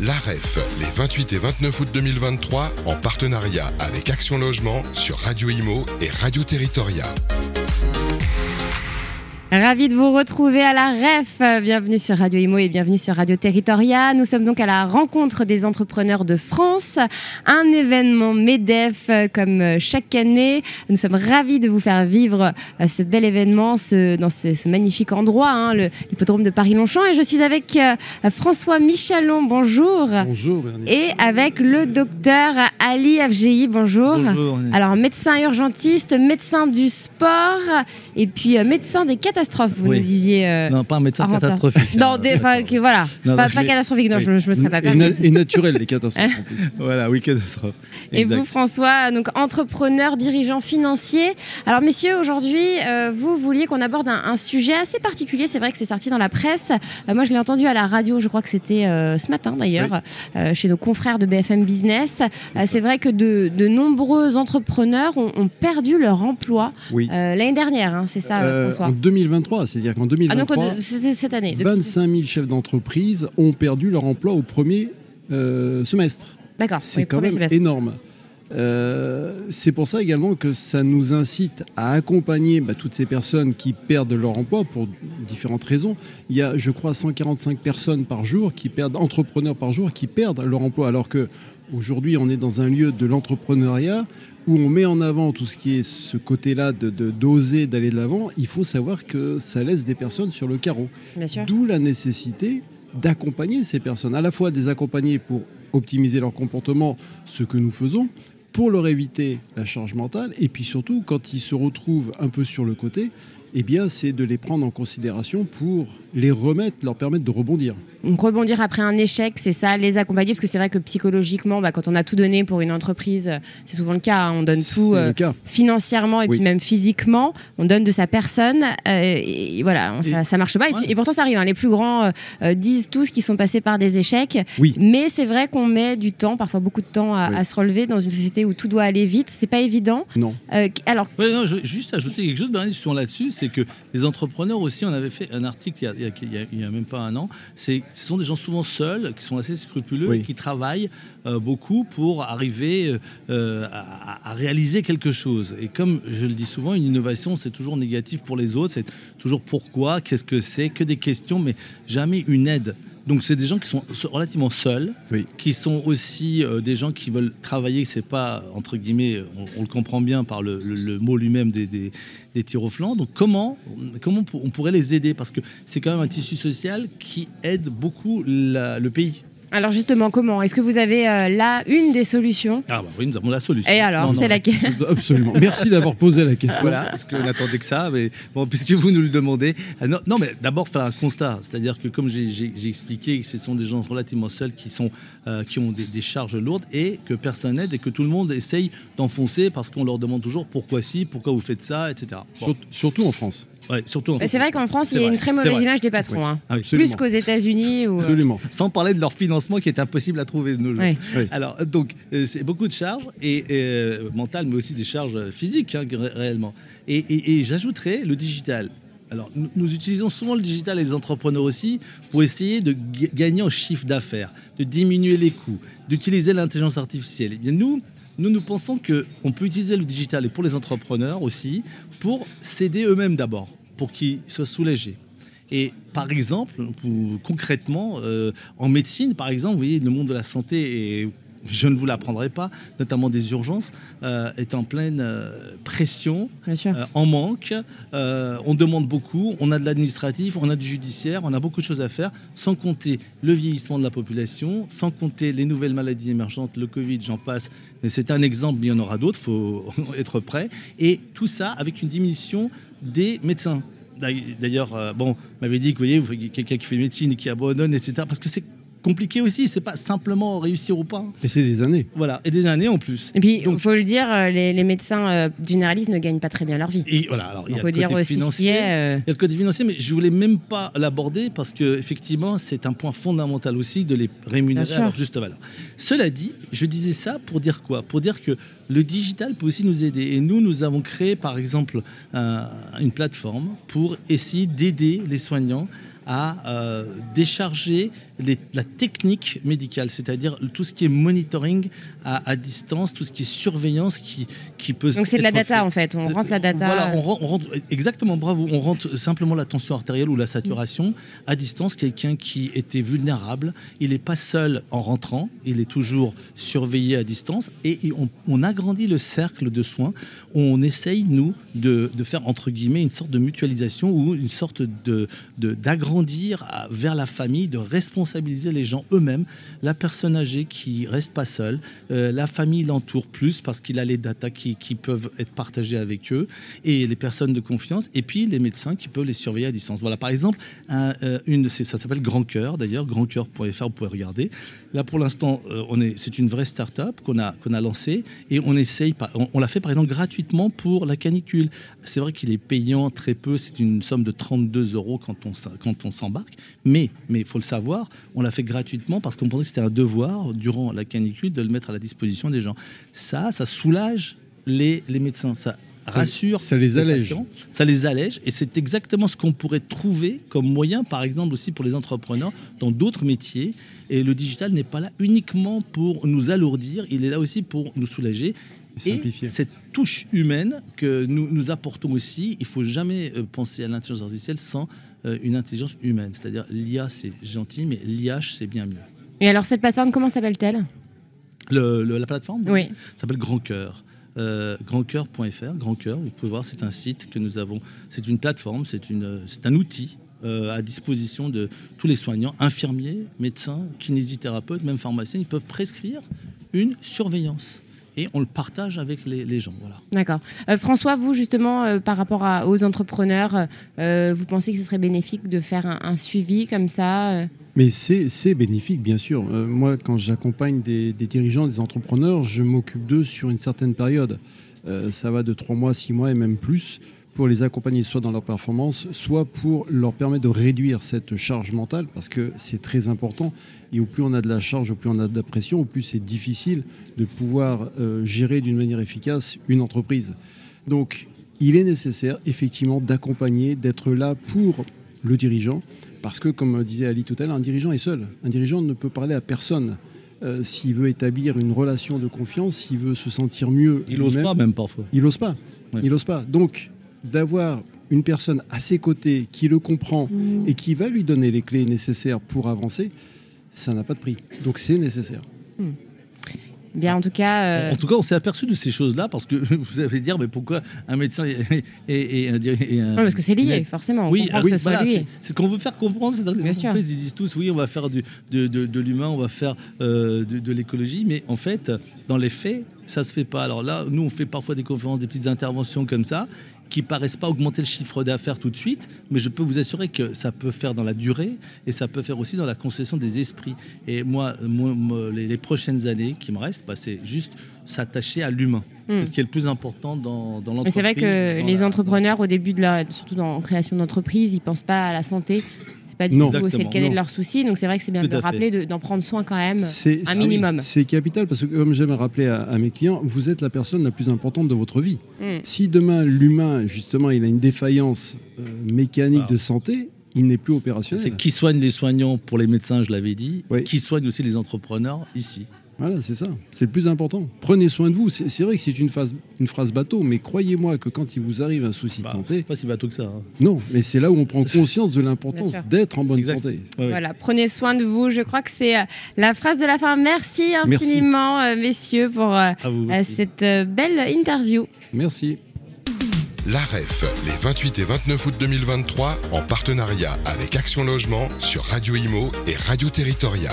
l'AREF, les 28 et 29 août 2023, en partenariat avec Action Logement sur Radio Imo et Radio Territoria. Ravi de vous retrouver à la REF. Bienvenue sur Radio Imo et bienvenue sur Radio Territoria. Nous sommes donc à la rencontre des entrepreneurs de France, un événement MEDEF euh, comme euh, chaque année. Nous sommes ravis de vous faire vivre euh, ce bel événement ce, dans ce, ce magnifique endroit, hein, le- l'hippodrome de Paris-Longchamp. Et je suis avec euh, François Michalon, bonjour. Bonjour Bernice. Et avec le docteur Ali Afgei, bonjour. Bonjour. Alors, médecin urgentiste, médecin du sport, et puis euh, médecin des catastrophes, vous Oui. nous disiez. euh, non, pas un médecin catastrophique. Non, des- enfin, que voilà, Non, pas, catastrophique, non, oui. je, je me serais pas permis. et naturel, les catastrophes. Voilà, oui, catastrophe. Et vous, François, donc entrepreneur, dirigeant financier. Alors, messieurs, aujourd'hui, euh, vous vouliez qu'on aborde un, un sujet assez particulier. C'est vrai que c'est sorti dans la presse. Euh, moi, je l'ai entendu à la radio. Je crois que c'était ce matin, d'ailleurs, chez nos confrères de BFM Business. C'est vrai que de, de nombreux entrepreneurs ont, ont perdu leur emploi l'année dernière. hein, c'est ça, François? en 2023, c'est-à-dire qu'en Ah, donc 2023, euh, c'est cette année. depuis- 25 000 chefs d'entreprise ont perdu leur emploi au premier euh, semestre. D'accord. C'est oui, quand même semestre. énorme. Euh, c'est pour ça également que ça nous incite à accompagner bah, toutes ces personnes qui perdent leur emploi pour différentes raisons. Il y a, je crois, 145 personnes par jour qui perdent, entrepreneurs par jour, qui perdent leur emploi, alors que aujourd'hui on est dans un lieu de l'entrepreneuriat où on met en avant tout ce qui est ce côté-là de d'oser d'aller de l'avant. Il faut savoir que ça laisse des personnes sur le carreau. D'où la nécessité d'accompagner ces personnes, à la fois des accompagner pour optimiser leur comportement, ce que nous faisons, pour leur éviter la charge mentale, et puis surtout, quand ils se retrouvent un peu sur le côté, eh bien, c'est de les prendre en considération pour les remettre, leur permettre de rebondir. Donc rebondir après un échec, c'est ça, les accompagner, parce que c'est vrai que psychologiquement, bah, quand on a tout donné pour une entreprise, c'est souvent le cas, hein, on donne tout euh, financièrement et Oui. puis même physiquement, on donne de sa personne, euh, et, voilà, on- ça, ça marche pas. Et, puis- Ouais. et pourtant, ça arrive. hein, les plus grands euh, disent tous qu'ils sont passés par des échecs, Oui. mais c'est vrai qu'on met du temps, parfois beaucoup de temps à, Oui. à se relever dans une société où tout doit aller vite. C'est pas évident. Non. Euh, alors, Ouais, non, je juste ajouter quelque chose, justement là-dessus, c'est que les entrepreneurs aussi, on avait fait un article il y a, même pas un an, ce sont des gens souvent seuls, qui sont assez scrupuleux Oui. et qui travaillent euh, beaucoup pour arriver euh, euh, à, à réaliser quelque chose. Et comme je le dis souvent, une innovation, c'est toujours négatif pour les autres, c'est toujours pourquoi, qu'est-ce que c'est, que des questions, mais jamais une aide. Donc c'est des gens qui sont relativement seuls, Oui. qui sont aussi euh, des gens qui veulent travailler, c'est pas, entre guillemets, on, on le comprend bien par le, le- le mot lui-même des, des, des tirs au flanc. Donc comment, comment on pour- on pourrait les aider? Parce que c'est quand même un tissu social qui aide beaucoup la- le pays. Alors justement, comment Est-ce que vous avez euh, là une des solutions Ah bah oui, nous avons la solution. Et alors, c'est laquelle Absolument. Merci d'avoir posé la question. Voilà, parce qu'on attendait que ça, mais bon, puisque vous nous le demandez. Ah, Non, non mais d'abord faire un constat, c'est-à-dire que comme j'ai- expliqué, ce sont des gens relativement seuls qui, sont, euh, qui ont des, des charges lourdes et que personne n'aide et que tout le monde essaye d'enfoncer parce qu'on leur demande toujours pourquoi si, pourquoi vous faites ça, etc. Bon, surtout en France. Ouais, surtout en Bah, C'est vrai qu'en France, il y a une très mauvaise image des patrons. hein. Ah oui. Plus qu'aux États-Unis. Ou... Absolument. Sans parler de leur financement qui est impossible à trouver de nos jours. Oui. Oui. Alors, euh, donc, euh, c'est beaucoup de charges et, euh, mentales, mais aussi des charges euh, physiques, hein, ré- réellement. Et, et- et j'ajouterais le digital. Alors, nous, nous utilisons souvent le digital et les entrepreneurs aussi pour essayer de ga- gagner en chiffre d'affaires, de diminuer les coûts, d'utiliser l'intelligence artificielle. Eh bien, nous, nous, nous pensons qu'on peut utiliser le digital et pour les entrepreneurs aussi pour s'aider eux-mêmes d'abord, pour qu'ils soient soulagés. Et par exemple, pour- concrètement, euh, en médecine, par exemple, vous voyez, le monde de la santé, et je ne vous l'apprendrai pas, notamment des urgences, euh, est en pleine euh, pression, euh, en manque. On demande beaucoup, on a de l'administratif, on a du judiciaire, on a beaucoup de choses à faire, sans compter le vieillissement de la population, sans compter les nouvelles maladies émergentes, le Covid, j'en passe. C'est un exemple, mais il y en aura d'autres, il faut être prêt. Et tout ça avec une diminution des médecins. D'ailleurs, euh, bon, m'avait dit que vous voyez, quelqu'un qui fait médecine qui abandonne, etc. Parce que c'est compliqué aussi, c'est pas simplement réussir ou pas. Et c'est des années. Voilà, et des années en plus. Et puis, il Donc- faut le dire, euh, les, les médecins euh, généralistes ne gagnent pas très bien leur vie. Et voilà, alors il y Il a faut dire aussi financier. est. euh, Il y a le côté financier, mais je voulais même pas l'aborder parce que effectivement, c'est un point fondamental aussi de les rémunérer à leur juste valeur. Cela dit, je disais ça pour dire quoi? Pour dire que le digital peut aussi nous aider. Et nous, nous avons créé, par exemple, un- une plateforme pour essayer d'aider les soignants à euh, décharger les- la technique médicale, c'est-à-dire tout ce qui est monitoring à, à distance, tout ce qui est surveillance qui, qui peut Donc c'est de la data fait. en fait, on rentre la data. Voilà, on on rentre- exactement, bravo. On rentre simplement la tension artérielle ou la saturation à distance. Quelqu'un qui était vulnérable, il n'est pas seul en rentrant, il est toujours surveillé à distance et on, on agrandit le cercle de soins. On essaye, nous, de, de faire, entre guillemets, une sorte de mutualisation ou une sorte de de- d'agrandir à- vers la famille, de responsabiliser les gens eux-mêmes, la personne âgée qui reste pas seule, euh, la famille l'entoure plus parce qu'il a les datas qui, peuvent être partagées avec eux et les personnes de confiance et puis les médecins qui peuvent les surveiller à distance. Voilà, par exemple, euh, une ça s'appelle Grand Cœur d'ailleurs, grandcoeur.fr, vous pouvez regarder. Là pour l'instant, euh, on est, c'est une vraie start-up qu'on a, qu'on a lancée et on essaye, on, on l'a fait par exemple gratuitement pour la canicule. C'est vrai qu'il est payant très peu, c'est une somme de 32 euros quand on, quand on s'embarque, mais il faut le savoir, on l'a fait gratuitement parce qu'on pensait que c'était un devoir durant la canicule de le mettre à la disposition des gens. Ça, ça soulage les, les médecins, ça rassure ça les allège. ça les allège et c'est exactement ce qu'on pourrait trouver comme moyen, par exemple aussi pour les entrepreneurs dans d'autres métiers. Et le digital n'est pas là uniquement pour nous alourdir, il est là aussi pour nous soulager. Et cette touche humaine que nous, nous apportons aussi, il faut jamais euh, penser à l'intelligence artificielle sans euh, une intelligence humaine. C'est-à-dire l'IA c'est gentil, mais l'IH c'est bien mieux. Et alors cette plateforme, comment s'appelle-t-elle? Le- le- la plateforme? Oui. s'appelle Grand Cœur. Euh, grandcoeur.fr, Grand Cœur, vous pouvez voir, c'est un site que nous avons. C'est une plateforme, c'est une, c'est un outil euh, à disposition de tous les soignants, infirmiers, médecins, kinésithérapeutes, même pharmaciens. Ils peuvent prescrire une surveillance et on le partage avec les, les gens. Voilà. D'accord. Euh, François, vous justement, euh, par rapport à- aux entrepreneurs, euh, vous pensez que ce serait bénéfique de faire un, un suivi comme ça euh? Mais c'est c'est bénéfique, bien sûr. Euh, moi, quand j'accompagne des, des dirigeants, des entrepreneurs, je m'occupe d'eux sur une certaine période. Euh, ça va de trois mois, six mois et même plus pour les accompagner soit dans leur performance, soit pour leur permettre de réduire cette charge mentale, parce que c'est très important. Et au plus on a de la charge, au plus on a de la pression, au plus c'est difficile de pouvoir euh, gérer d'une manière efficace une entreprise. Donc, il est nécessaire effectivement d'accompagner, d'être là pour le dirigeant, parce que, comme disait Ali tout à l'heure, un dirigeant est seul. Un dirigeant ne peut parler à personne. Euh, s'il veut établir une relation de confiance, s'il veut se sentir mieux, Il n'ose pas même parfois. il n'ose pas. Ouais. Il n'ose pas. Donc, d'avoir une personne à ses côtés qui le comprend et qui va lui donner les clés nécessaires pour avancer, ça n'a pas de prix. Donc, c'est nécessaire. Bien, en tout cas, euh, En tout cas, on s'est aperçu de ces choses-là parce que vous allez dire, mais pourquoi un médecin et, et- et un, et un- non, parce que c'est lié, forcément. On Oui, ah que oui, ce soit voilà, lié. c'est- c'est ce qu'on veut faire comprendre. C'est dans les Bien sûr. entreprises, ils disent tous, oui, on va faire du- de, de- de l'humain, on va faire euh, de, de l'écologie, mais en fait, dans les faits, ça se fait pas. Alors là, nous, on fait parfois des conférences, des petites interventions comme ça, qui paraissent pas augmenter le chiffre d'affaires tout de suite, mais je peux vous assurer que ça peut faire dans la durée et ça peut faire aussi dans la construction des esprits. Et moi, les prochaines années qui me restent, bah, c'est juste s'attacher à l'humain. Hmm. C'est ce qui est le plus important dans, dans l'entreprise. Mais c'est vrai que les la- entrepreneurs, au début de leur, surtout dans en création d'entreprise, ils pensent pas à la santé. C'est pas du Non. tout c'est le cadet de leurs soucis. Donc c'est vrai que c'est bien Tout de rappeler de- d'en prendre soin quand même. C'est un minimum. C'est capital parce que, comme j'aime rappeler à, à mes clients, vous êtes la personne la plus importante de votre vie. Mm. Si demain, l'humain, justement, il a une défaillance euh, mécanique de santé, il n'est plus opérationnel. C'est qui soigne les soignants pour les médecins, je l'avais dit, Oui. qui soigne aussi les entrepreneurs ici. Voilà, c'est ça. C'est le plus important. Prenez soin de vous. C'est c'est vrai que c'est une, phase- une phrase bateau, mais croyez-moi que quand il vous arrive un souci de Bah, santé, Pas si bateau que ça. hein. non, mais c'est là où on prend conscience de l'importance d'être en bonne Exact. santé. Ouais, ouais. Voilà, prenez soin de vous. Je crois que c'est euh, la phrase de la fin. Merci infiniment, euh, messieurs, pour euh, vous cette belle interview. Merci. La REF, les 28 et 29 août 2023, en partenariat avec Action Logement sur Radio Imo et Radio Territoria.